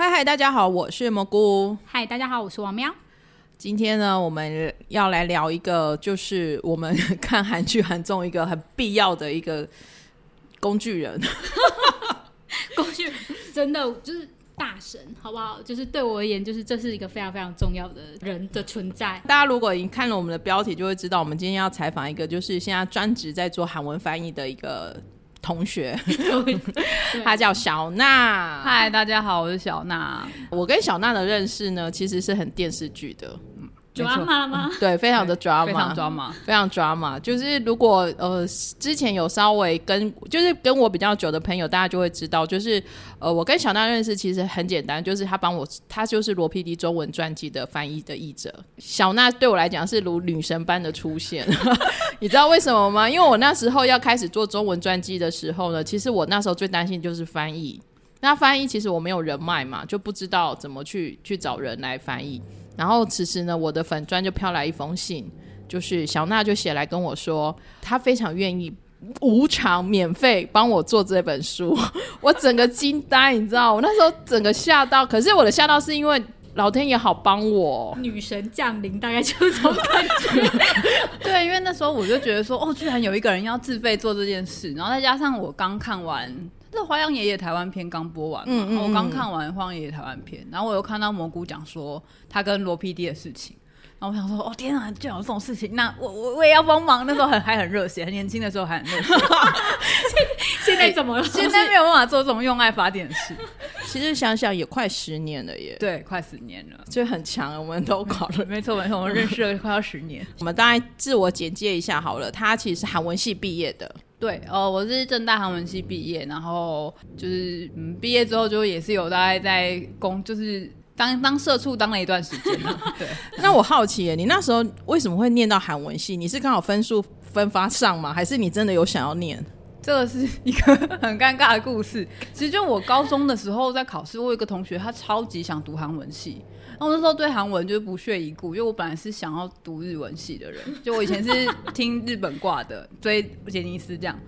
嗨嗨，大家好，我是蘑菇。嗨，大家好，我是王喵。今天呢，我们要来聊一个，就是我们 看韩剧、韩综一个很必要的一个工具人。工具人真的就是大神，好不好？就是对我而言，就是这是一个非常非常重要的人的存在。大家如果已经看了我们的标题，就会知道我们今天要采访一个，就是现在专职在做韩文翻译的一个同学，他叫小娜。嗨，大家好，我是小娜。我跟小娜的认识呢，其实是很电视剧的。抓马吗？对，非常的常 drama，非常 drama。就是如果呃之前有稍微跟就是跟我比较久的朋友，大家就会知道，就是呃我跟小娜认识其实很简单，就是他帮我，他就是罗 PD 中文传记的翻译的译者。小娜对我来讲是如女神般的出现，你知道为什么吗？因为我那时候要开始做中文传记的时候呢，其实我那时候最担心就是翻译。那翻译其实我没有人脉嘛，就不知道怎么去去找人来翻译。然后此时呢，我的粉砖就飘来一封信，就是小娜就写来跟我说，她非常愿意无偿免费帮我做这本书。我整个惊呆，你知道，我那时候整个吓到。可是我的吓到是因为老天爷好帮我，女神降临，大概就是这种感觉。对，因为那时候我就觉得说，哦，居然有一个人要自费做这件事，然后再加上我刚看完。这《花样爷爷》台湾片刚播完嘛，我刚看完《花样爷爷》台湾片，然后我又看到蘑菇讲说他跟罗 PD 的事情，然后我想说，哦天啊，居然有这种事情，那我我我也要帮忙。那时候很还很热血，很年轻的时候还很热血。现在怎么了？现在没有办法做这种用爱发电的事。其实想想也快十年了耶，对，快十年了，就很强。我们都 搞了，没错没错，我们认识了快要十年。我们大概自我简介一下好了，他其实是韩文系毕业的。对，哦，我是正大韩文系毕业，然后就是嗯，毕业之后就也是有大概在工，就是当当社畜当了一段时间。对，那我好奇，你那时候为什么会念到韩文系？你是刚好分数分发上吗？还是你真的有想要念？这个是一个很尴尬的故事。其实就我高中的时候在考试，我有一个同学他超级想读韩文系。然后那时候对韩文就是不屑一顾，因为我本来是想要读日文系的人，就我以前是听日本挂的，追杰尼斯这样。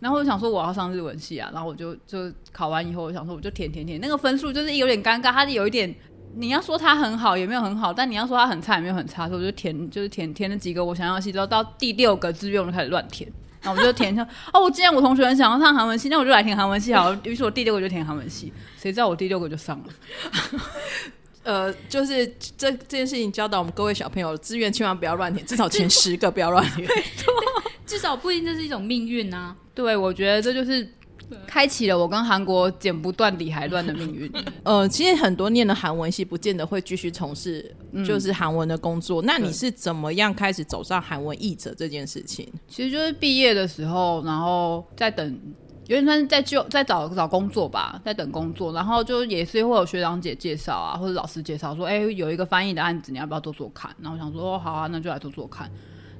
然后我想说我要上日文系啊，然后我就就考完以后，我想说我就填填填，那个分数就是有点尴尬，它有一点你要说它很好也没有很好，但你要说它很差也没有很差，所以我就填就是填填了几个我想要的系，然后到第六个志愿我就开始乱填，然后我就填上哦，我之前我同学很想要上韩文系，那我就来填韩文系好，于是我第六个就填韩文系，谁知道我第六个就上了。呃，就是这这件事情教导我们各位小朋友，志愿千万不要乱填，至少前十个不要乱填。至少不一定这是一种命运啊。对，我觉得这就是开启了我跟韩国剪不断理还乱的命运。呃，其实很多念了韩文系，不见得会继续从事就是韩文的工作。那你是怎么样开始走上韩文译者这件事情？其实就是毕业的时候，然后在等。有点算是在就在找找工作吧，在等工作，然后就也是会有学长姐介绍啊，或者老师介绍说，哎，有一个翻译的案子，你要不要做做看？然后想说，哦，好啊，那就来做做看。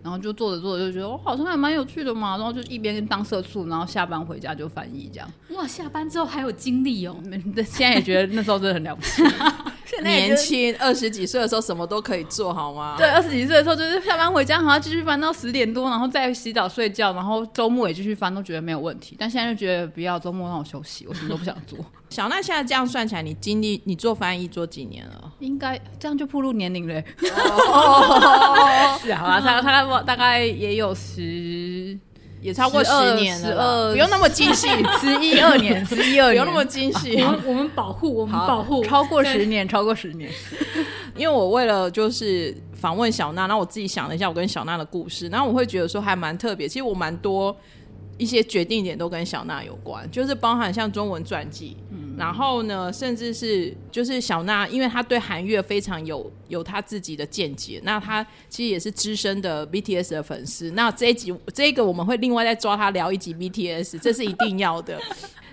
然后就做着做着就觉得，哦，好像还蛮有趣的嘛。然后就一边当社畜，然后下班回家就翻译这样。哇，下班之后还有精力哦。现在也觉得那时候真的很了不起。年轻二十几岁的时候什么都可以做好吗？对，二十几岁的时候就是下班回家，好像继续翻到十点多，然后再洗澡睡觉，然后周末也继续翻，都觉得没有问题。但现在就觉得不要周末让我休息，我什么都不想做。小奈现在这样算起来，你经历你做翻译做几年了？应该这样就步入年龄嘞。是啊，他他大大概也有十。也超过十年了，不用那么精细，十一二年，十一二年，不用那么精细。我们我们保护，我们保护，超过十年，超过十年。因为我为了就是访问小娜，然后我自己想了一下我跟小娜的故事，然后我会觉得说还蛮特别。其实我蛮多一些决定点都跟小娜有关，就是包含像中文传记。然后呢，甚至是就是小娜，因为她对韩乐非常有有她自己的见解。那她其实也是资深的 BTS 的粉丝。那这一集这个我们会另外再抓她聊一集 BTS，这是一定要的。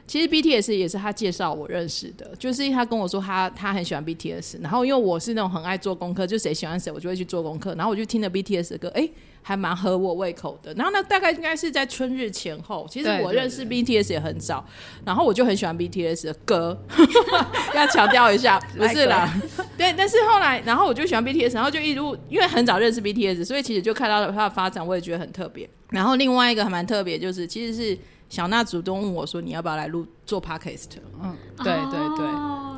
其实 BTS 也是他介绍我认识的，就是他跟我说他他很喜欢 BTS。然后因为我是那种很爱做功课，就谁喜欢谁我就会去做功课。然后我就听了 BTS 的歌，哎。还蛮合我胃口的，然后呢，大概应该是在春日前后。其实我认识 BTS 也很早，然后我就很喜欢 BTS 的歌，要强调一下，不是啦。对，但是后来，然后我就喜欢 BTS，然后就一路因为很早认识 BTS，所以其实就看到了他的发展，我也觉得很特别。然后另外一个还蛮特别，就是其实是小娜主动问我说：“你要不要来录做 Podcast？” 嗯，对对对。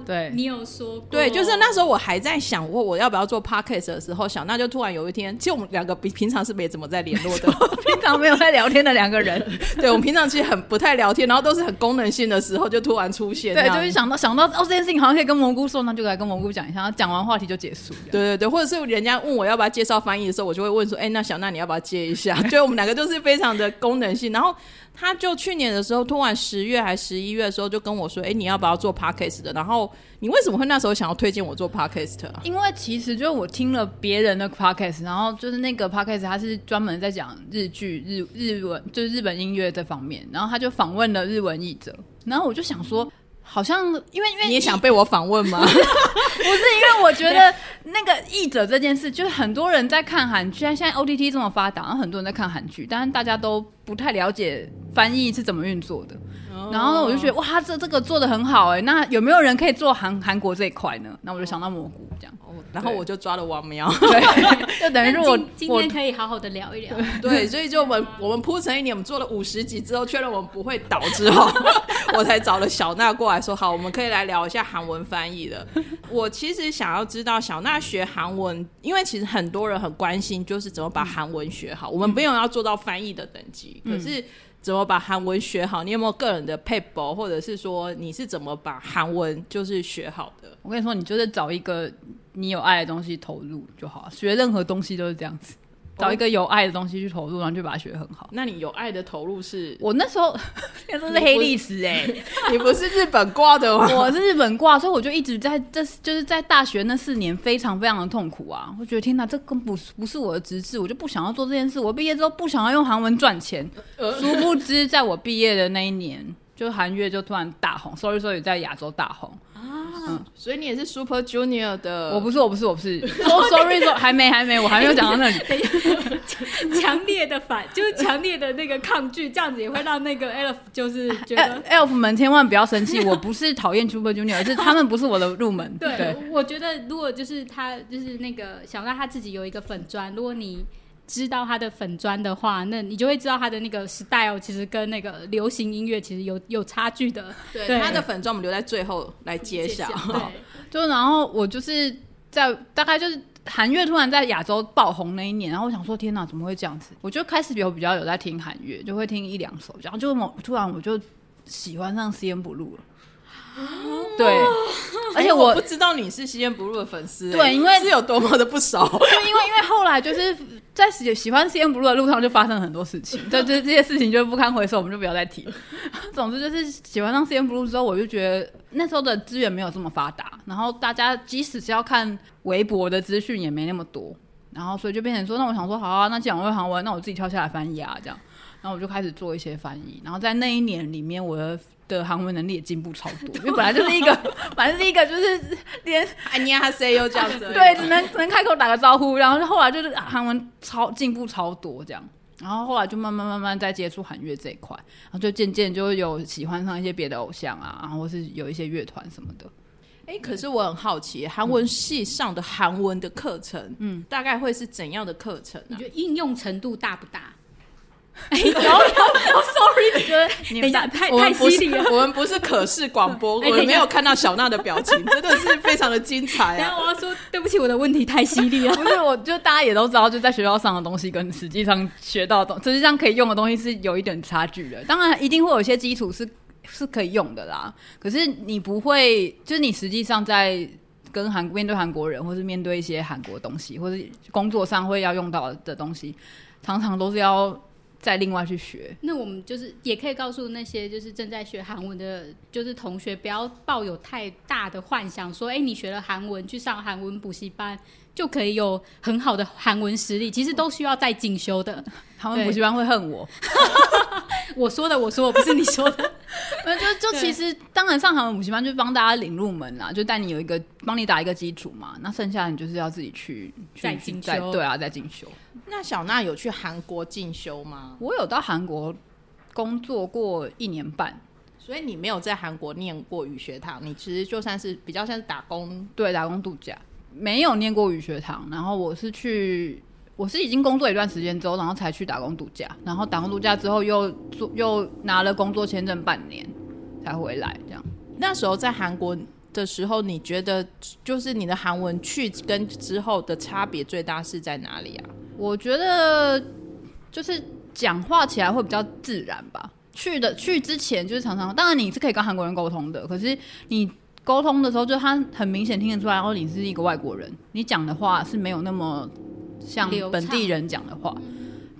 对你有说过，对，就是那时候我还在想过我要不要做 podcast 的时候，小娜就突然有一天，其实我们两个比平常是没怎么在联络的，平常没有在聊天的两个人，对，我们平常其实很不太聊天，然后都是很功能性的时候就突然出现，对，就是想到想到哦这件事情好像可以跟蘑菇说，那就来跟蘑菇讲一下，讲完话题就结束。对对对，或者是人家问我要不要介绍翻译的时候，我就会问说：“哎、那小娜你要不要接一下？” 就我们两个都是非常的功能性。然后他就去年的时候，突然十月还十一月的时候就跟我说：“哎、你要不要做 podcast 的？”然后你为什么会那时候想要推荐我做 podcast 啊？因为其实就是我听了别人的 podcast，然后就是那个 podcast 他是专门在讲日剧、日日文，就是日本音乐这方面，然后他就访问了日文译者，然后我就想说。好像因为因为你也想被我访问吗？不是因为我觉得那个译者这件事，就是很多人在看韩剧，现在现在 OTT 这么发达，然后很多人在看韩剧，但是大家都不太了解翻译是怎么运作的。然后我就觉得哇，这这个做的很好哎，那有没有人可以做韩韩国这一块呢？那我就想到蘑菇这样，哦然后我就抓了王苗。对，就等于是我今今天可以好好的聊一聊。对，所以就我们我们铺成一年，我们做了五十集之后，确认我们不会倒之后，我才找了小娜过来说，好，我们可以来聊一下韩文翻译的。我其实想要知道小娜学韩文，因为其实很多人很关心，就是怎么把韩文学好。我们不用要做到翻译的等级，可是。怎么把韩文学好？你有没有个人的 paper，，或者是说你是怎么把韩文就是学好的？我跟你说，你就是找一个你有爱的东西投入就好，学任何东西都是这样子。找一个有爱的东西去投入，然后就把它学得很好。那你有爱的投入是？我那时候那时候是黑历史哎、你不是日本挂的吗？我是日本挂，所以我就一直在这就是在大学那四年非常非常的痛苦啊！我觉得天哪，这根本不是不是我的职志，我就不想要做这件事。我毕业之后不想要用韩文赚钱，殊不知在我毕业的那一年，就韩月就突然大红，sorry sorry 在亚洲大红啊。所以你也是 Super Junior 的，我不是我不是我不是，so sorry so 还没还没，我还没有讲到那里。强烈的反，就是强烈的那个抗拒，这样子也会让那个 Elf 就是觉得。elf 们千万不要生气，我不是讨厌 Super Junior，而是他们不是我的入门。对，我觉得如果就是他，就是那个小娜他自己有一个粉砖，如果你知道他的粉砖的话，那你就会知道他的那个 style 其实跟那个流行音乐其实有有差距的。对对他的粉砖，我们留在最后来揭晓。对，就然后我就是在大概就是韩乐突然在亚洲爆红那一年，然后我想说天哪，怎么会这样子？我就开始有比较有在听韩乐，就会听一两首，然后就某突然我就喜欢上 C N Blue 了。对，而且我不知道你是西烟不入的粉丝、哎对因为是有多么的不熟。就因为因为后来就是在喜喜欢 C N Blue 的路上就发生了很多事情，这 这这些事情就不堪回首，我们就不要再提了。总之就是喜欢上 C N Blue 之后，我就觉得那时候的资源没有这么发达，然后大家即使是要看微博的资讯也没那么多，然后所以就变成说，那我想说好啊，那既然我会韩文，那我自己跳下来翻译啊，这样，然后我就开始做一些翻译，然后在那一年里面，我的。的韩文能力也进步超多，因为本来就是一个，本来就是一个，就是连哎，你哈 say 又这样子，对，只能只能开口打个招呼，然后后来就是韩文超进步超多这样，然后后来就慢慢慢慢在接触韩乐这一块，然后就渐渐就有喜欢上一些别的偶像啊，然后或是有一些乐团什么的。哎、可是我很好奇，韩文系上的韩文的课程，嗯，大概会是怎样的课程啊？你觉得应用程度大不大？有有，sorry，就是你等一下，们太太犀利了。我们不是可视广播，我没有看到小娜的表情，真的是非常的精彩等一下啊！我要说，对不起，我的问题太犀利了。不是，我就大家也都知道，就在学校上的东西跟实际上学到的东，实际上可以用的东西是有一点差距的。当然，一定会有一些基础是是可以用的啦。可是你不会，就是你实际上在跟韩面对韩国人，或是面对一些韩国东西，或是工作上会要用到的东西，常常都是要再另外去学。那我们就是也可以告诉那些就是正在学韩文的，就是同学，不要抱有太大的幻想，说，哎、你学了韩文，去上韩文补习班就可以有很好的韩文实力，其实都需要再进修的。韩文补习班会恨我，我说的，我说的，不是你说的。那就就其实当然上韩文补习班就是帮大家领入门啦，就带你有一个帮你打一个基础嘛。那剩下你就是要自己去去再去进修再对啊，再进修。那小娜有去韩国进修吗？我有到韩国工作过一年半，所以你没有在韩国念过语学堂，你其实就算是比较像是打工，对，打工度假，没有念过语学堂。然后我是去，我是已经工作一段时间之后，然后才去打工度假。然后打工度假之后又做又拿了工作签证半年才回来，这样。那时候在韩国的时候，你觉得就是你的韩文去跟之后的差别最大是在哪里啊？我觉得就是讲话起来会比较自然吧。去的去之前就是常常，当然你是可以跟韩国人沟通的，可是你沟通的时候，就他很明显听得出来，然后你是一个外国人，你讲的话是没有那么像本地人讲的话，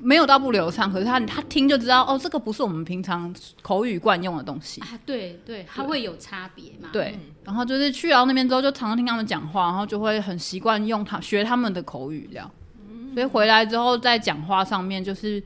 没有到不流畅，可是他他听就知道，哦，这个不是我们平常口语惯用的东西。啊，对对，它会有差别嘛？对，然后就是去到那边之后，就常常听他们讲话，然后就会很习惯用他学他们的口语这样。所以回来之后，在讲话上面，就是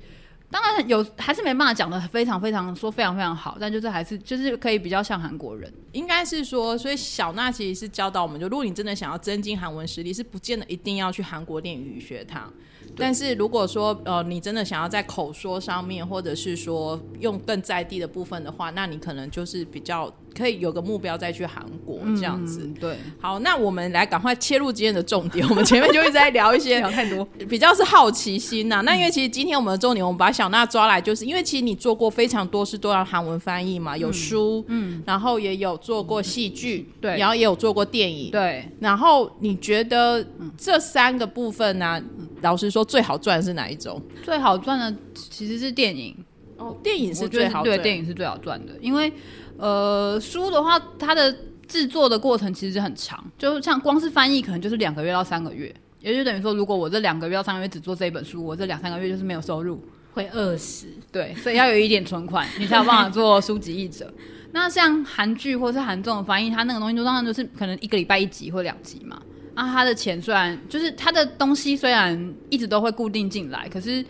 当然有还是没办法讲的非常非常说非常非常好，但就是还是就是可以比较像韩国人。应该是说，所以小娜其实是教导我们，就如果你真的想要增进韩文实力，是不见得一定要去韩国电语学堂。但是如果说呃，你真的想要在口说上面，或者是说用更在地的部分的话，那你可能就是比较可以有个目标再去韩国这样子。嗯对，好，那我们来赶快切入今天的重点。我们前面就一直在聊一些聊太多，比较是好奇心呐、那因为其实今天我们的重点，我们把小娜抓来，就是因为其实你做过非常多是都要韩文翻译嘛，有书，嗯，然后也有做过戏剧，对。然后也有做过电影，对，然后你觉得这三个部分呢、老实说最好赚的是哪一种？最好赚的其实是电影，哦，电影是最好对，电影是最好赚的，因为呃，书的话，它的制作的过程其实很长，就像光是翻译，可能就是两个月到三个月，也就等于说，如果我这两个月到三个月只做这一本书，我这两三个月就是没有收入，会饿死。对，所以要有一点存款，你才有办法做书籍译者。那像韩剧或是韩综的翻译，它那个东西就当然就是可能一个礼拜一集或两集嘛。啊，他的钱虽然就是他的东西虽然一直都会固定进来，可是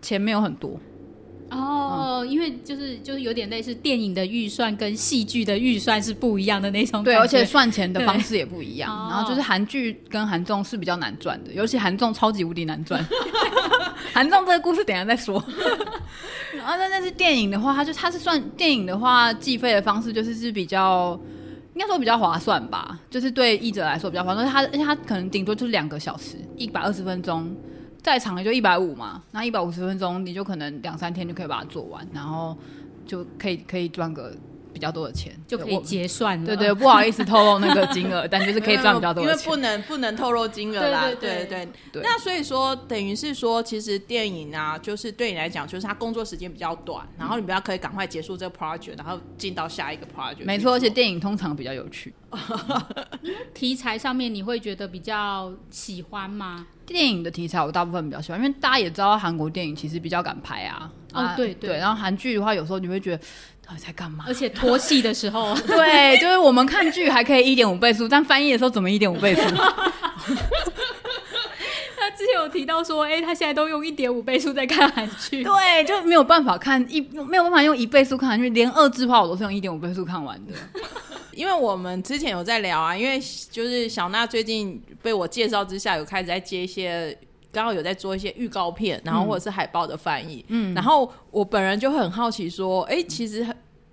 钱没有很多。哦，因为就是就是有点类似电影的预算跟戏剧的预算是不一样的那种对，而且算钱的方式也不一样。然后就是韩剧跟韩综是比较难赚的，尤其韩综超级无敌难赚。韩综这个故事等一下再说。然后但但是电影的话，它就它是算电影的话，计费的方式就是是比较。应该说比较划算吧，就是对译者来说比较划算。他而且他可能顶多就是两个小时，一百二十分钟，再长也就一百五嘛。那一百五十分钟，你就可能两三天就可以把它做完，然后就可以可以赚个比较多的钱，就可以结算了。对对，不好意思透露那个金额，但就是可以 赚比较多的钱。因为不能不能透露金额啦。对对对对对那所以说，等于是说，其实电影啊，就是对你来讲，就是它工作时间比较短，然后你比较可以赶快结束这个 project，然后进到下一个 project。没错，而且电影通常比较有趣。题材上面你会觉得比较喜欢吗？电影的题材我大部分比较喜欢，因为大家也知道韩国电影其实比较敢拍啊。哦啊对对对，然后韩剧的话，有时候你会觉得到底在干嘛？而且拖戏的时候，对，就是我们看剧还可以一点五倍速，但翻译的时候怎么一点五倍速？他之前有提到说，哎、他现在都用一点五倍速在看韩剧。对，就没有办法看一没有办法用一倍速看韩剧，连二字话我都是用一点五倍速看完的。因为我们之前有在聊啊，因为就是小娜最近被我介绍之下，有开始在接一些。刚好有在做一些预告片，然后或者是海报的翻译，嗯，然后我本人就很好奇说，哎、其实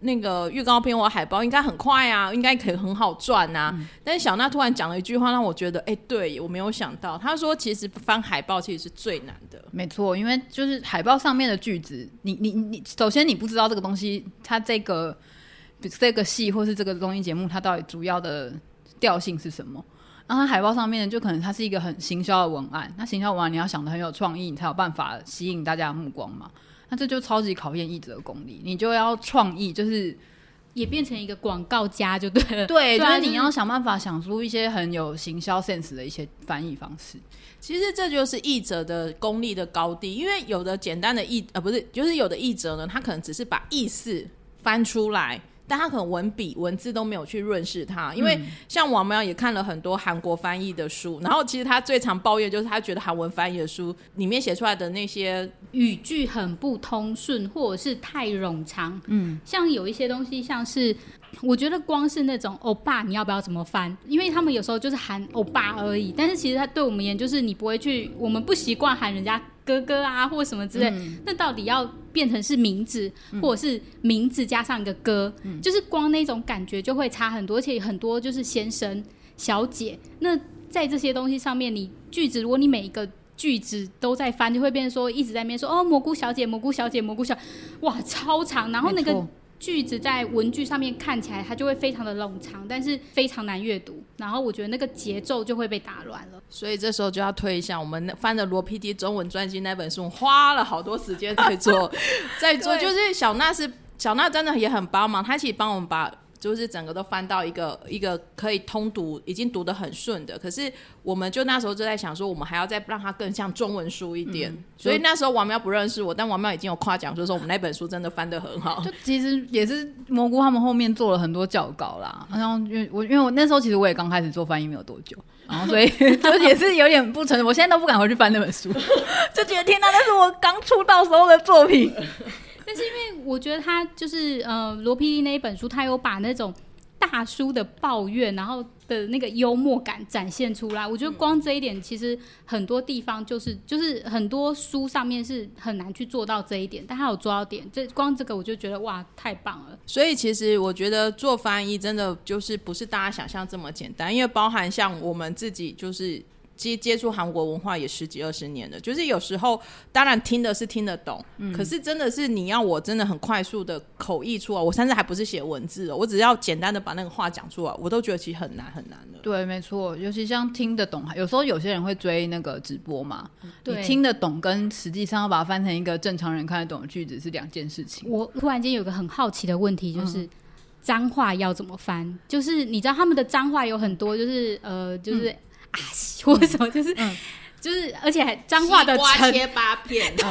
那个预告片或海报应该很快啊，应该可以很好赚啊。但是小娜突然讲了一句话，让我觉得，哎、对我没有想到，她说其实翻海报其实是最难的，没错，因为就是海报上面的句子，你你你，首先你不知道这个东西，它这个这个戏或是这个综艺节目，它到底主要的调性是什么。然后它海报上面就可能它是一个很行销的文案，那行销文案你要想的很有创意，你才有办法吸引大家的目光嘛。那这就超级考验译者的功力，你就要创意，就是也变成一个广告家就对了。对，就啊是你要想办法想出一些很有行销 sense 的一些翻译方式。其实这就是译者的功力的高低，因为有的简单的译呃不是，就是有的译者呢，他可能只是把意思翻出来，但他可能文笔文字都没有去润饰他。因为像王苗也看了很多韩国翻译的书，然后其实他最常抱怨就是他觉得韩文翻译的书里面写出来的那些语句很不通顺，或者是太冗长。嗯，像有一些东西，像是我觉得光是那种欧巴，你要不要怎么翻？因为他们有时候就是喊欧巴而已，但是其实他对我们而言，就是你不会去，我们不习惯喊人家哥哥啊或什么之类。那到底要变成是名字，或者是名字加上一个哥，就是光那种感觉就会差很多，而且很多就是先生、小姐。那在这些东西上面，你句子如果你每一个句子都在翻，就会变成说一直在那边说哦蘑菇小姐、蘑菇小姐、蘑菇小，哇超长，然后那个句子在文具上面看起来它就会非常的冗长，但是非常难阅读，然后我觉得那个节奏就会被打乱了。所以这时候就要推一下我们翻的罗 PD 中文专辑那本书，花了好多时间在做，在做，就是小娜是小娜真的也很帮忙，她其实帮我们把。就是整个都翻到一个一个可以通读，已经读得很顺的。可是我们就那时候就在想说，我们还要再让它更像中文书一点。所以那时候王喵不认识我，但王喵已经有夸奖，就说我们那本书真的翻得很好。就其实也是蘑菇他们后面做了很多校稿啦，然后因为我因为我那时候其实我也刚开始做翻译没有多久，然后所以 就也是有点不成，我现在都不敢回去翻那本书，就觉得天哪，那是我刚出道时候的作品。但是因为我觉得他就是呃罗 PD 那一本书，他有把那种大叔的抱怨，然后的那个幽默感展现出来。我觉得光这一点，其实很多地方就是就是很多书上面是很难去做到这一点，但他有做到点。这光这个我就觉得哇，太棒了。所以其实我觉得做翻译真的就是不是大家想象这么简单，因为包含像我们自己就是。接接触韩国文化也十几二十年了，就是有时候当然听的是听得懂，可是真的是你要我真的很快速的口译出来，我甚至还不是写文字哦，我只要简单的把那个话讲出来，我都觉得其实很难很难的。对，没错，尤其像听得懂，有时候有些人会追那个直播嘛，对你听得懂跟实际上要把它翻成一个正常人看得懂的句子是两件事情。我突然间有个很好奇的问题，就是。脏话要怎么翻？就是你知道他们的脏话有很多，就是呃，就是、啊，或什么，就是、就是，而且还脏话的西瓜切八片，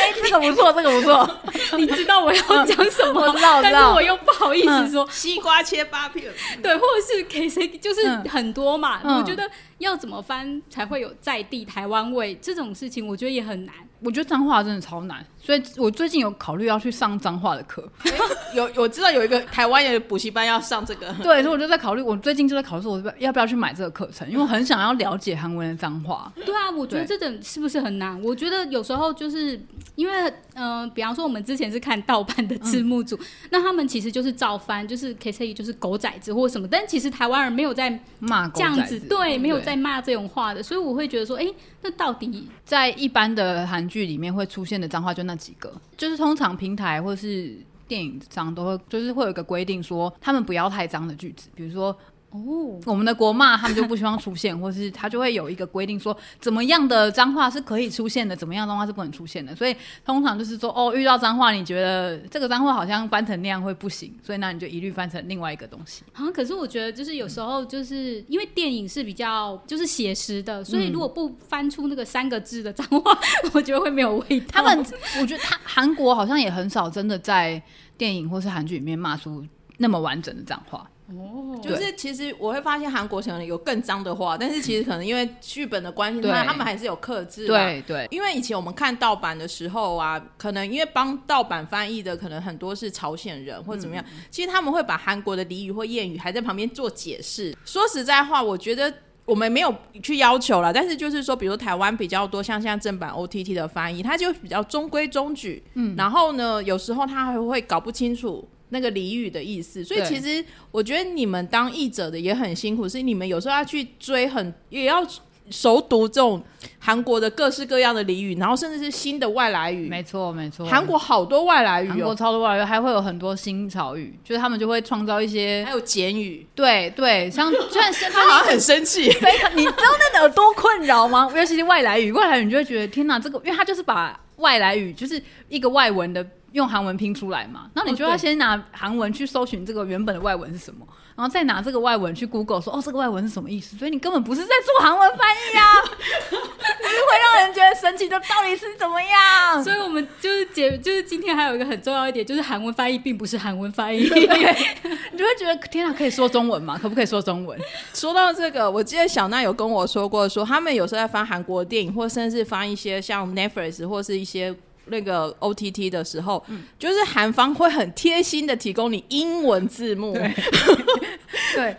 哎、这个不错，这个不错，你知道我要讲什么？但是我又不好意思说，西瓜切八片，对，或者是给谁，就是嗯很多嘛。嗯我觉得要怎么翻才会有在地台湾味这种事情，我觉得也很难。我觉得脏话真的超难，所以我最近有考虑要去上脏话的课。有我知道有一个台湾的补习班要上这个，对，所以我就在考虑，我最近就在考虑，我要不要去买这个课程，因为我很想要了解韩文的脏话。对啊，我觉得对这种是不是很难？我觉得有时候就是因为，嗯、比方说我们之前是看盗版的字幕组，那他们其实就是照翻，就是 K C 就是狗崽子或什么，但其实台湾人没有在骂狗这样子，崽子对，没有在骂这种话的，所以我会觉得说，哎、那到底在一般的韩剧里面会出现的脏话就那几个，就是通常平台或是电影上都会，就是会有一个规定说，他们不要太脏的句子，比如说。哦，我们的国骂他们就不希望出现，或是他就会有一个规定说，怎么样的脏话是可以出现的，怎么样的脏话是不能出现的。所以通常就是说，哦，遇到脏话，你觉得这个脏话好像翻成那样会不行，所以那你就一律翻成另外一个东西。好像可是我觉得就是有时候就是因为电影是比较就是写实的，所以如果不翻出那个三个字的脏话，我觉得会没有味道。他们，我觉得他韩国好像也很少真的在电影或是韩剧里面骂出那么完整的脏话。哦，就是其实我会发现韩国可能有更脏的话，但是其实可能因为剧本的关系，对他他们还是有克制。。对对，因为以前我们看盗版的时候啊，可能因为帮盗版翻译的可能很多是朝鲜人或怎么样，其实他们会把韩国的俚语或谚语还在旁边做解释。说实在话，我觉得。我们没有去要求了，但是就是说，比如台湾比较多像现在正版 OTT 的翻译，它就比较中规中矩。嗯，然后呢，有时候他还会搞不清楚那个俚语的意思，所以其实我觉得你们当译者的也很辛苦，是你们有时候要去追很，也要熟读这种韩国的各式各样的俚语，然后甚至是新的外来语。没错没错。韩国好多外来语韩国超多外来语，还会有很多新潮语，就是他们就会创造一些还有简语，对对，像虽然现在他好像很生气。非常，你知道那有多困扰吗？尤其是外来语，外来语你就会觉得天哪，这个因为他就是把外来语就是一个外文的用韩文拼出来嘛，那你就要先拿韩文去搜寻这个原本的外文是什么，然后再拿这个外文去 Google 说哦这个外文是什么意思，所以你根本不是在做韩文翻译啊，就是会让人觉得神奇的到底是怎么样？所以我们就是解，就是今天还有一个很重要一点，就是韩文翻译并不是韩文翻译。你就会觉得天哪，可以说中文吗？可不可以说中文？说到这个，我记得小娜有跟我说过说他们有时候在翻韩国电影，或甚至翻一些像 Netflix 或是一些那个 OTT 的时候，就是韩方会很贴心的提供你英文字幕。对，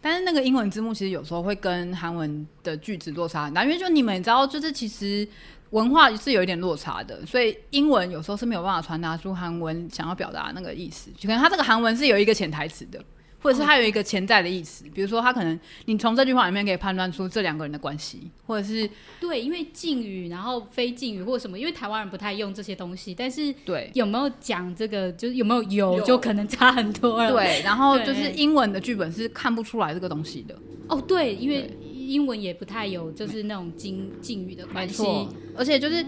但是那个英文字幕其实有时候会跟韩文的句子落差很大，因为就你们也知道，就是其实文化是有一点落差的，所以英文有时候是没有办法传达出韩文想要表达那个意思，就可能它这个韩文是有一个潜台词的。或者是它有一个潜在的意思，比如说他可能你从这句话里面可以判断出这两个人的关系，或者是对，因为敬语，然后非敬语或什么，因为台湾人不太用这些东西，但是对有没有讲这个，就是有没有有，有就可能差很多了。，对，然后就是英文的剧本是看不出来这个东西的，哦，对，因为英文也不太有，就是那种敬敬语的关系。而且就是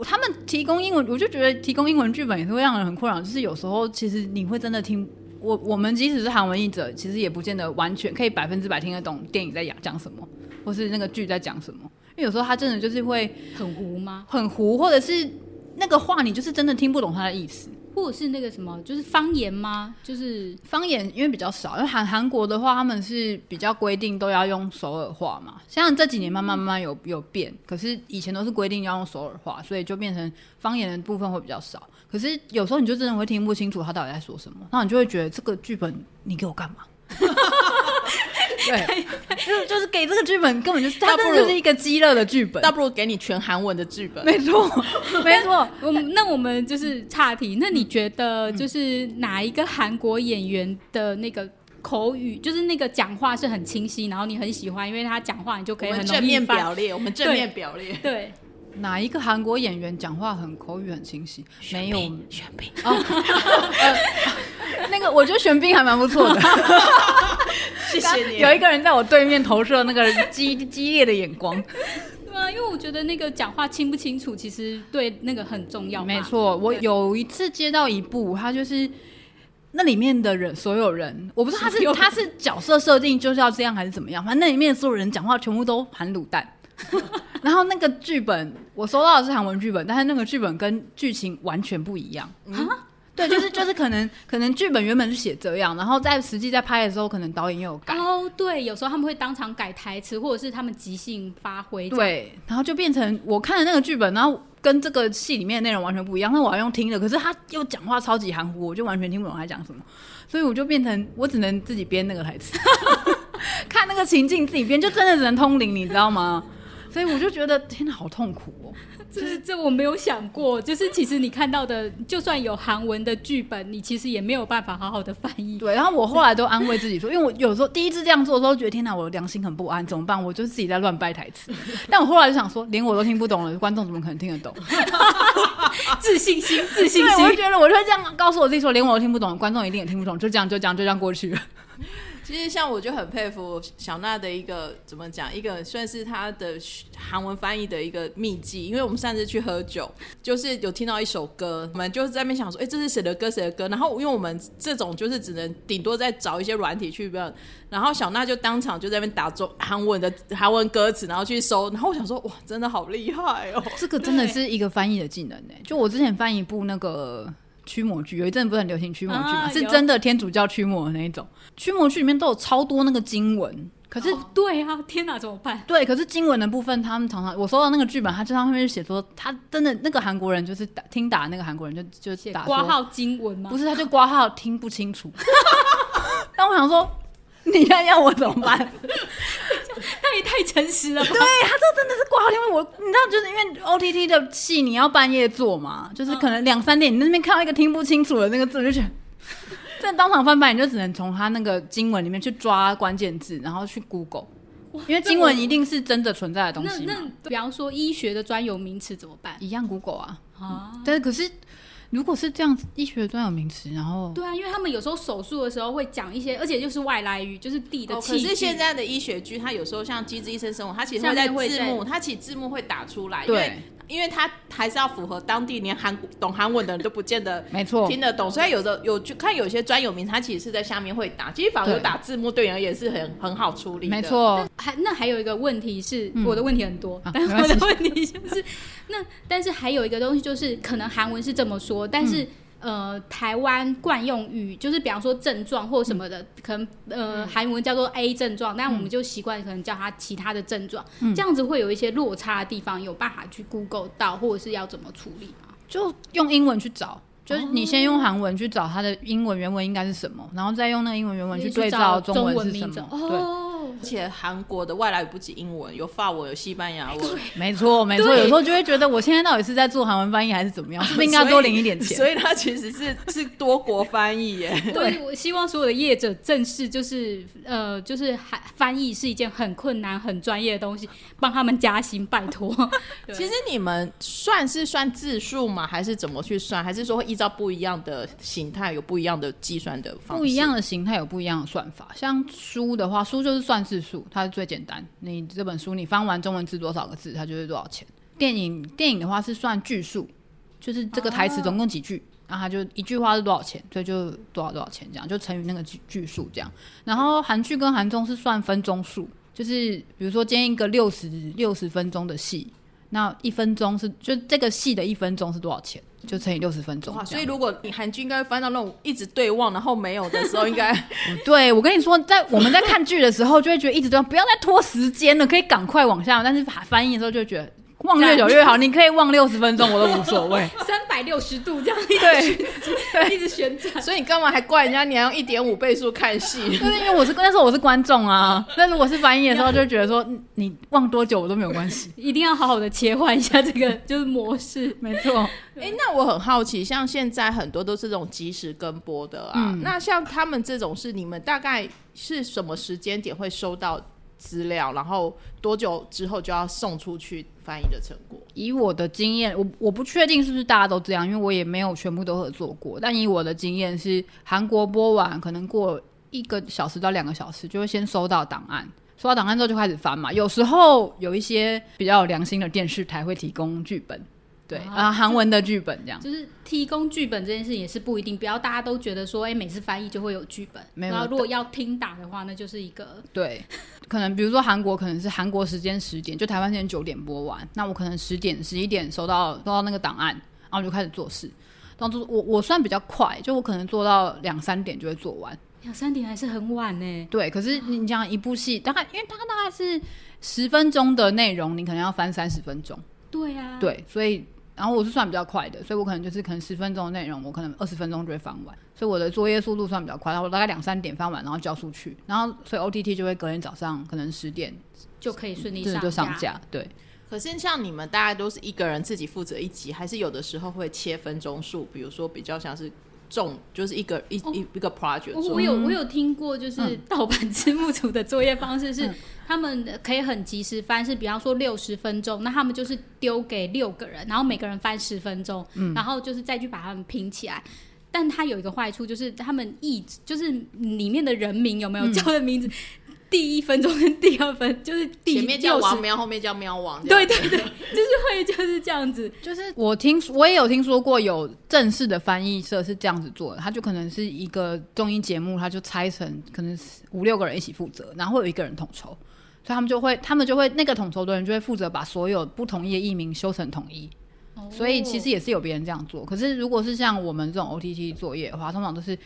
他们提供英文，我就觉得提供英文剧本也是会让人很困扰。就是有时候其实你会真的听我我们即使是韩文译者，其实也不见得完全可以百分之百听得懂电影在讲讲什么，或是那个剧在讲什么。因为有时候他真的就是会很糊吗？很糊，或者是那个话你就是真的听不懂他的意思。或者是那个什么，就是方言吗？就是方言因为比较少，因为韩韩国的话，他们是比较规定都要用首尔话嘛。像这几年慢慢慢慢有有变，可是以前都是规定要用首尔话，所以就变成方言的部分会比较少。可是有时候你就真的会听不清楚他到底在说什么，那你就会觉得这个剧本你给我干嘛？对，就 是就是给这个剧本根本就是它那不如是一个鸡肋的剧本。倒不如给你全韩文的剧本。没错，没错。我们那我们就是岔题。那你觉得嗯就是哪一个韩国演员的那个口语，就是那个讲话是很清晰，然后你很喜欢，因为他讲话你就可以很正面表列，我们正面表列。对，哪一个韩国演员讲话很口语很清晰？没有，玄彬，那个我觉得玄彬还蛮不错的。谢谢你。有一个人在我对面投射那个激激烈的眼光。对啊，因为我觉得那个讲话清不清楚，其实对那个很重要嘛。没错，我有一次接到一部，他就是那里面的人，所有人，我不知道他是他是角色设定就是要这样还是怎么样，反正那里面所有人讲话全部都含卤蛋。然后那个剧本我收到的是韩文剧本，但是那个剧本跟剧情完全不一样。对，就是就是可能可能剧本原本是写这样，然后在实际在拍的时候，可能导演又有改。哦，对，有时候他们会当场改台词，或者是他们即兴发挥。，对，然后就变成我看的那个剧本，然后跟这个戏里面的内容完全不一样。那我要用听的，可是他又讲话超级含糊，我就完全听不懂他在讲什么，所以我就变成我只能自己编那个台词，看那个情境自己编，就真的只能通灵，你知道吗？所以我就觉得天哪，好痛苦哦。就是这我没有想过，就是其实你看到的，就算有韩文的剧本，你其实也没有办法好好的翻译。对，然后我后来都安慰自己说，因为我有时候第一次这样做的时候，觉得天哪，我的良心很不安，怎么办？我就自己在乱掰台词。但我后来就想说，连我都听不懂了，观众怎么可能听得懂？自信心，自信心，我就。觉得我就会这样告诉我自己说，连我都听不懂，观众一定也听不懂，就这样就这样就这样过去了。其实像我就很佩服小娜的一个怎么讲，一个算是她的韩文翻译的一个秘籍。因为我们上次去喝酒，就是有听到一首歌，我们就是在那边想说，哎、这是谁的歌？谁的歌？然后因为我们这种就是只能顶多再找一些软体去问，然后小娜就当场就在那边打中韩文的韩文歌词，然后去搜。然后我想说，哇，真的好厉害哦！这个真的是一个翻译的技能呢、就我之前翻一部那个驱魔剧，有一阵不是很流行驱魔剧嘛，啊是真的天主教驱魔的那一种。驱魔剧里面都有超多那个经文，可是、哦对啊，天哪，怎么办？对，可是经文的部分，他们常常我收到那个剧本，他就上面就写说，他真的那个韩国人就是打听打那个韩国人就就打说，挂号经文吗？不是，他就挂号听不清楚。但我想说，你要要我怎么办？他也太诚实了吧？对他这真的是挂号，因为我你知道，就是因为 O T T 的戏你要半夜做嘛，就是可能两三点你那边看到一个听不清楚的那个字，我就觉得。这当场翻版，你就只能从他那个经文里面去抓关键字，然后去 Google，因为经文一定是真的存在的东西嘛，那比方说医学的专有名词怎么办？一样 Google 啊。啊，但是可是如果是这样子，医学专有名词，然后对啊，因为他们有时候手术的时候会讲一些，而且就是外来语，就是地的哦，器具。可是现在的医学剧，它有时候像《机智医生生活》，它其实会在字幕，它其实字幕会打出来，因为对，因为它还是要符合当地连韩懂韩文的人都不见得没错，听得懂，所以有的有就看有些专有名，它其实是在下面会打，其实反而有打字幕对你而言是很很好处理的。没，错，还那还有一个问题是，嗯。我的问题很多，啊但我的问题就是，那但是还有一个东西就是，可能韩文是这么说，但是、嗯呃，台湾惯用语就是比方说症状或什么的，可能呃韩文叫做 A 症状，但我们就习惯可能叫它其他的症状，嗯这样子会有一些落差的地方，有办法去 Google 到，或者是要怎么处理吗？就用英文去找。就是你先用韩文去找它的英文原文应该是什么，然后再用那个英文原文去对照中文是什么。对，哦，而且韩国的外来语不止英文，有法文，有西班牙文，没错没错，有时候就会觉得我现在到底是在做韩文翻译还是怎么样？是不是应该多领一点钱？所以 它其实是是多国翻译耶。对，我希望所有的业者正视，就是呃，就是翻翻译是一件很困难、很专业的东西，帮他们加薪，拜托。其实你们算是算字数吗？还是怎么去算？还是说会依照不一样的形态有不一样的计算的方式？不一样的形态有不一样的算法。像书的话，书就是算字数，它是最简单。你这本书你翻完中文字多少个字，它就是多少钱。电影电影的话是算句数，就是这个台词总共几句，然后它就一句话是多少钱，所以就多少多少钱这样，就乘以那个句句数这样。然后韩剧跟韩综是算分钟数，就是比如说今天一个六十六十分钟的戏，那一分钟是就这个戏的一分钟是多少钱，就乘以六十分钟哇，所以如果你韩剧应该会翻到那种一直对望，然后没有的时候，应该 对，我跟你说，在我们在看剧的时候，就会觉得一直对望不要再拖时间了，可以赶快往下。但是翻译的时候就会觉得望越久越好，你可以望六十分钟，我都无所谓。三百六十度这样一对，直一直旋转。所以你干嘛还怪人家？你还用一点五倍速看戏？就是因为我是那时候我是观众啊，但如果是翻译的时候，就觉得说嗯你望多久我都没有关系。一定要好好的切换一下这个就是模式。没错，哎、那我很好奇，像现在很多都是这种即时跟播的啊，嗯那像他们这种是你们大概是什么时间点会收到资料，然后多久之后就要送出去翻译的成果？以我的经验，我我不确定是不是大家都这样，因为我也没有全部都合作过。但以我的经验是，韩国播完可能过一个小时到两个小时，就会先收到档案。收到档案之后就开始翻嘛。有时候有一些比较有良心的电视台会提供剧本，对啊啊，韩文的剧本这样。就是提供剧本这件事也是不一定，不要大家都觉得说，哎、每次翻译就会有剧本。没有然后如果要听打的话，那就是一个对，可能比如说韩国可能是韩国时间十点，就台湾时间九点播完，那我可能十点十一点收到收到那个档案，然后我就开始做事。然后做我我算比较快，就我可能做到两三点就会做完。两三点还是很晚呢。对，可是你讲一部戏，大概因为它大概是十分钟的内容，你可能要翻三十分钟。对啊，对，所以然后我是算比较快的，所以我可能就是可能十分钟的内容，我可能二十分钟就会翻完，所以我的作业速度算比较快。然后我大概两三点翻完，然后交出去，然后所以 OTT 就会隔天早上可能十点就可以顺利上对就上架。架。对，可是像你们大概都是一个人自己负责一集，还是有的时候会切分钟数？比如说比较像是重，就是一个一、一一个 project 我我。有我有听过，就是嗯。盗版字幕组的作业方式是嗯，他们可以很及时翻，是比方说六十分钟，那他们就是丢给六个人，然后每个人翻十分钟，嗯。然后就是再去把他们拼起来。但它有一个坏处，就是他们译就是里面的人名有没有嗯。叫的名字，第一分钟跟第二分就是第前面叫，王喵，后面叫喵王。对对对，就是会就是这样子。就是我听我也有听说过有正式的翻译社是这样子做的，他就可能是一个综艺节目，他就拆成可能是五六个人一起负责，然后会有一个人统筹，所以他们就会他们就会那个统筹的人就会负责把所有不同意的译名修成统一。所以其实也是有别人这样做，可是如果是像我们这种 OTT 作业的话，通常都是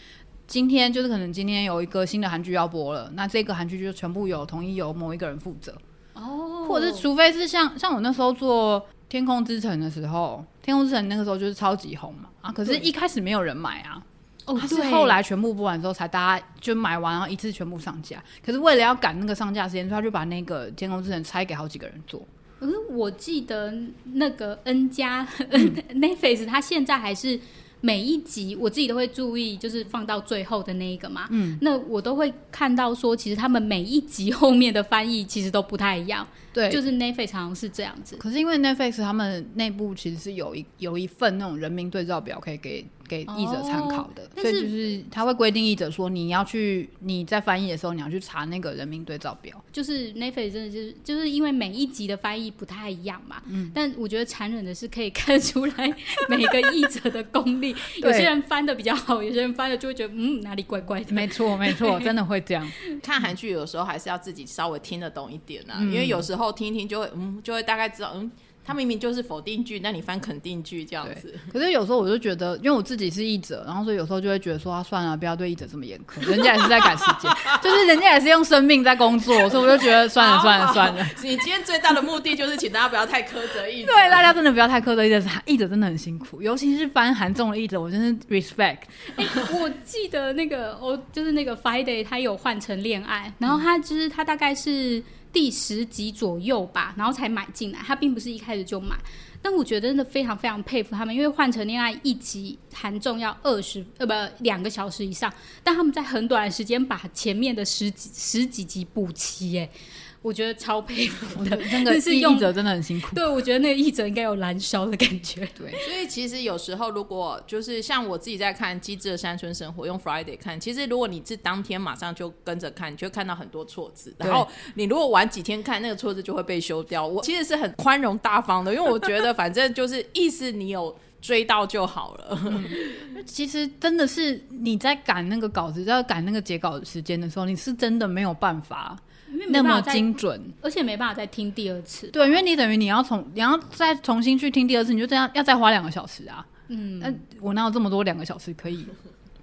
今天就是可能今天有一个新的韩剧要播了，那这个韩剧就全部有统一由某一个人负责，哦，或者是除非是像像我那时候做《天空之城》的时候，《天空之城》那个时候就是超级红嘛。啊，可是一开始没有人买啊，哦它是后来全部播完之后才大家就买完，然后一次全部上架。可是为了要赶那个上架时间，所以他就把那个《天空之城》拆给好几个人做。可是我记得那个 N 加嗯。Netflix，它现在还是每一集我自己都会注意，就是放到最后的那一个嘛。嗯，那我都会看到说，其实他们每一集后面的翻译其实都不太一样。对，就是 Netflix 常常是这样子。可是因为 Netflix 他们内部其实是有一有一份那种人民对照表可以给给译者参考的，所以就是他会规定译者说你要去你在翻译的时候你要去查那个人民对照表。就是 Netflix 真的就是就是因为每一集的翻译不太一样嘛，嗯，但我觉得残忍的是可以看出来每个译者的功力，有些人翻的比较好，有些人翻的就会觉得嗯哪里怪怪的，没错，没错，真的会这样。看韩剧有时候还是要自己稍微听得懂一点啊，嗯因为有时候听一听就会嗯，就会大概知道嗯它明明就是否定句，那你翻肯定句这样子。可是有时候我就觉得，因为我自己是译者，然后所以有时候就会觉得说，啊、算了，不要对译者这么严苛，人家也是在赶时间，就是人家也是用生命在工作，所以我就觉得算了算了算了。你今天最大的目的就是请大家不要太苛责译者，对大家真的不要太苛责译者，译者真的很辛苦，尤其是翻韩综的译者，我真是 respect。哎、我记得那个我，就是那个 Friday，他有换成恋爱，然后他就是他大概是第十集左右吧，然后才买进来，他并不是一开始就买。但我觉得真的非常非常佩服他们，因为换成恋爱一集含重要二十呃不两个小时以上，但他们在很短的时间把前面的十几十几集补齐，哎，我觉得超佩服的。那个是用译者真的很辛苦。对，我觉得那个译者应该有燃烧的感觉。对，所以其实有时候如果就是像我自己在看《机智的山村生活》，用 Friday 看，其实如果你是当天马上就跟着看，你就会看到很多错字。然后你如果晚几天看，那个错字就会被修掉。我其实是很宽容大方的，因为我觉得反正就是意思你有追到就好了。其实真的是你在赶那个稿子，在赶那个截稿的时间的时候，你是真的没有办法那么精准。而且没办法再听第二次。对，因为你等于你要从你要再重新去听第二次，你就这样要再花两个小时啊。嗯，那我哪有这么多两个小时可以？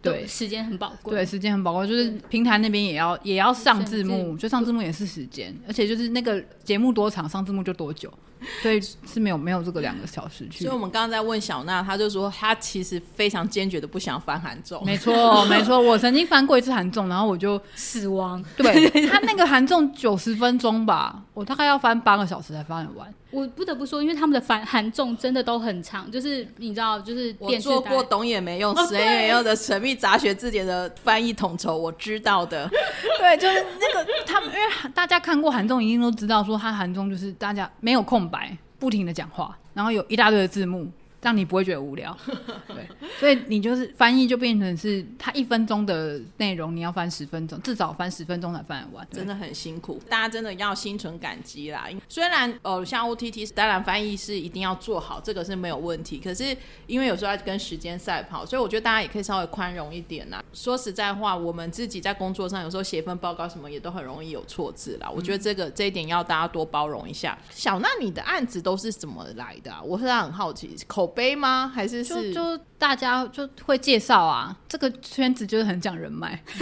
对时间很宝贵。对，时间很宝贵，就是平台那边也要也要上字幕，就上字幕也是时间，而且就是那个节目多长，上字幕就多久，所以是没有没有这个两个小时去所以我。们刚刚在问小娜，她就说她其实非常坚决的不想翻韩综。没错，没错，我曾经翻过一次韩综，然后我就死亡。对 他那个韩综九十分钟吧，我大概要翻八个小时才翻得完。我不得不说，因为他们的繁韩综真的都很长，就是你知道，就是我电视台做过懂也没用，哦死也没用的神秘杂学字典的翻译统筹，我知道的。对，就是那个他们，因为大家看过韩综，一定都知道说他韩综就是大家没有空白，不停的讲话，然后有一大堆的字幕，让你不会觉得无聊。对，所以你就是翻译就变成是他一分钟的内容，你要翻十分钟，至少翻十分钟才翻得完。真的很辛苦，大家真的要心存感激啦。虽然呃，像 OTT 当然翻译是一定要做好，这个是没有问题。可是因为有时候要跟时间赛跑，所以我觉得大家也可以稍微宽容一点啦。说实在话，我们自己在工作上有时候写份报告什么也都很容易有错字啦。我觉得这个这一点要大家多包容一下。小娜，你的案子都是怎么来的、啊？我是很好奇，口碑吗？还是就是就大家就会介绍啊，这个圈子就是很讲人脉。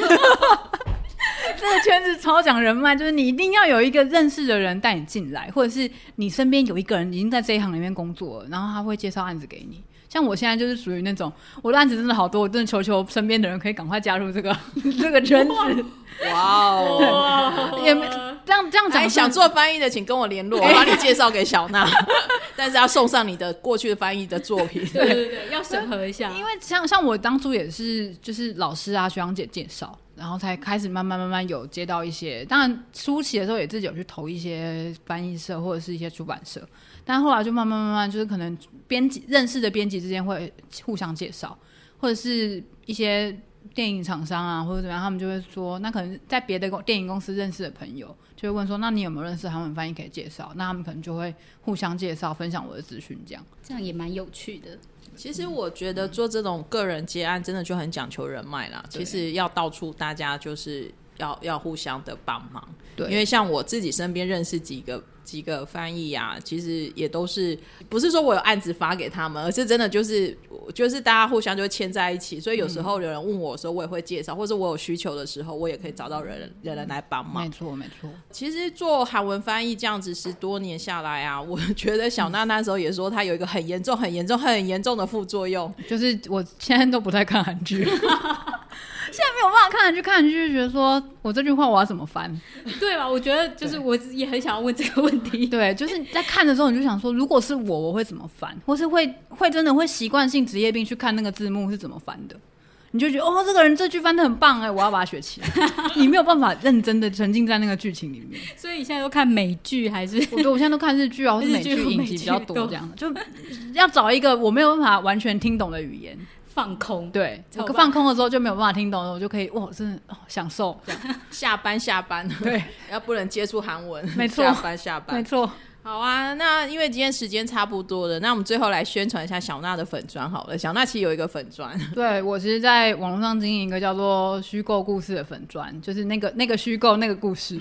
这个圈子超讲人脉，就是你一定要有一个认识的人带你进来，或者是你身边有一个人已经在这一行里面工作了，然后他会介绍案子给你。像我现在就是属于那种，我的案子真的好多，我真的求求身边的人可以赶快加入这个 这个圈子。哇哦！也没这样这样讲哎，想做翻译的，请跟我联络，我把你介绍给小娜。但是要送上你的过去的翻译的作品。对对对，要审核一下。因为像像我当初也是，就是老师啊、学长姐介绍，然后才开始慢慢慢慢有接到一些。当然初期的时候也自己有去投一些翻译社或者是一些出版社，但后来就慢慢慢慢，就是可能编辑认识的编辑之间会互相介绍，或者是一些电影厂商啊或者怎么样，他们就会说，那可能在别的公电影公司认识的朋友，就会问说，那你有没有认识韩文翻译可以介绍？那他们可能就会互相介绍，分享我的资讯这样。这样也蛮有趣的。其实我觉得做这种个人接案，真的就很讲求人脉啦。其实要到处大家就是要要互相的帮忙。对因为像我自己身边认识几个几个翻译啊、其实也都是不是说我有案子发给他们，而是真的就是就是大家互相就牵在一起。所以有时候有人问我的时候，我也会介绍，或者我有需求的时候，我也可以找到人人人来帮忙没。错，没错。其实做韩文翻译这样子十多年下来啊，我觉得小娜那时候也说，她有一个很严重、很严重、很严重的副作用。就是我现在都不太看韩剧，现在没有办法看韩剧，看就觉得说我这句话我要怎么翻？对吧？我觉得就是我也很想要问这个问题。对，就是在看的时候你就想说，如果是我，我会怎么翻？或是会会真的会习惯性职业病去看那个字幕是怎么翻的？你就觉得哦，这个人这句翻的很棒哎，我要把它学起来。你没有办法认真的沉浸在那个剧情里面。所以你现在都看美剧还是？我觉得我现在都看日剧啊，或是美剧影集比较多，这样就 要找一个我没有办法完全听懂的语言。放空。对，我放空的时候就没有办法听懂了，我就可以哇，真的、哦、享受这样。下班下班，对，要不能接触韩文，没错下班下班没。错，好啊，那因为今天时间差不多了，那我们最后来宣传一下小娜的粉砖好了。小娜其实有一个粉砖，对我其实在网络上经营一个叫做“虚构故事”的粉砖，就是那个那个虚构那个故事，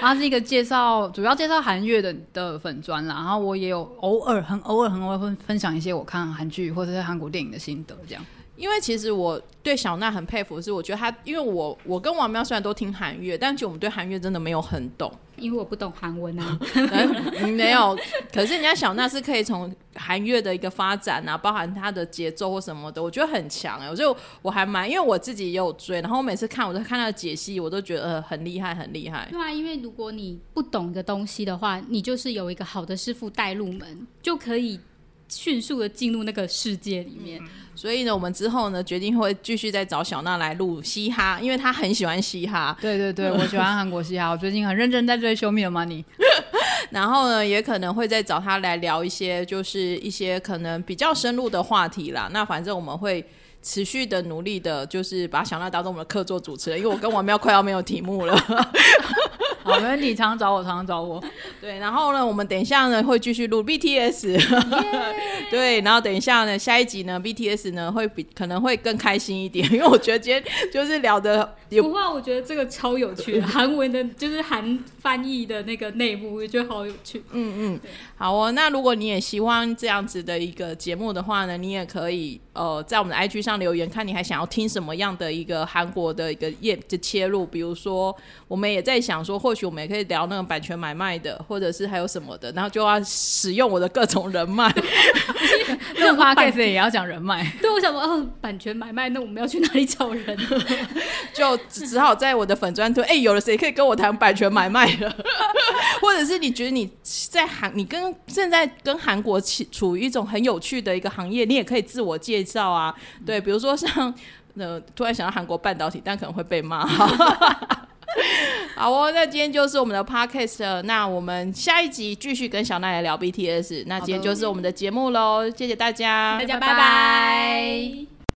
它是一个介绍主要介绍韩乐的的粉砖啦。然后我也有偶尔很偶尔很偶尔会分享一些我看韩剧或者是韩国电影的心得，这样。因为其实我对小娜很佩服，是我觉得她，因为我我跟王喵虽然都听韩乐，但其实我们对韩乐真的没有很懂，因为我不懂韩文啊。嗯 没有，可是人家小娜是可以从韩乐的一个发展啊，包含她的节奏或什么的，我觉得很强哎、我就我还蛮，因为我自己也有追，然后我每次看我都看她的解析，我都觉得、呃、很厉害，很厉害。对啊，因为如果你不懂一个东西的话，你就是有一个好的师傅带入门，就可以迅速的进入那个世界里面。所以呢，我们之后呢决定会继续再找小娜来录嘻哈，因为她很喜欢嘻哈。对对对，我喜欢韩国嘻哈，我最近很认真在追《Show Me the Money》。然后呢，也可能会再找她来聊一些，就是一些可能比较深入的话题啦。那反正我们会持续的努力的，就是把小娜当做我们的客座主持人，因为我跟王喵快要没有题目了。好，没问题，常常找我，常常找我。对，然后呢，我们等一下呢会继续录 BTS，对，然后等一下呢，下一集呢 BTS 呢会比可能会更开心一点，因为我觉得今天就是聊的有不过我觉得这个超有趣，韩文的就是韩翻译的那个内幕，我觉得好有趣。嗯嗯，好哦。那如果你也希望这样子的一个节目的话呢，你也可以呃在我们的 IG 上留言，看你还想要听什么样的一个韩国的一个业的切入。比如说，我们也在想说，或许我们也可以聊那个版权买卖的，或者是还有什么的，然后就要使用我的各种人脉。那 podcast 也要讲人脉。对，我想说，哦，版权买卖，那我们要去哪里找人？就只只好在我的粉砖推，哎、有了谁可以跟我谈版权买卖了？或者是你觉得你在韩，你跟正在跟韩国起处于一种很有趣的一个行业，你也可以自我介绍啊。对，比如说像呃，突然想到韩国半导体，但可能会被骂。好哦，那今天就是我们的 podcast，那我们下一集继续跟小奈来聊 BTS。那今天就是我们的节目喽，谢谢大家，大家拜拜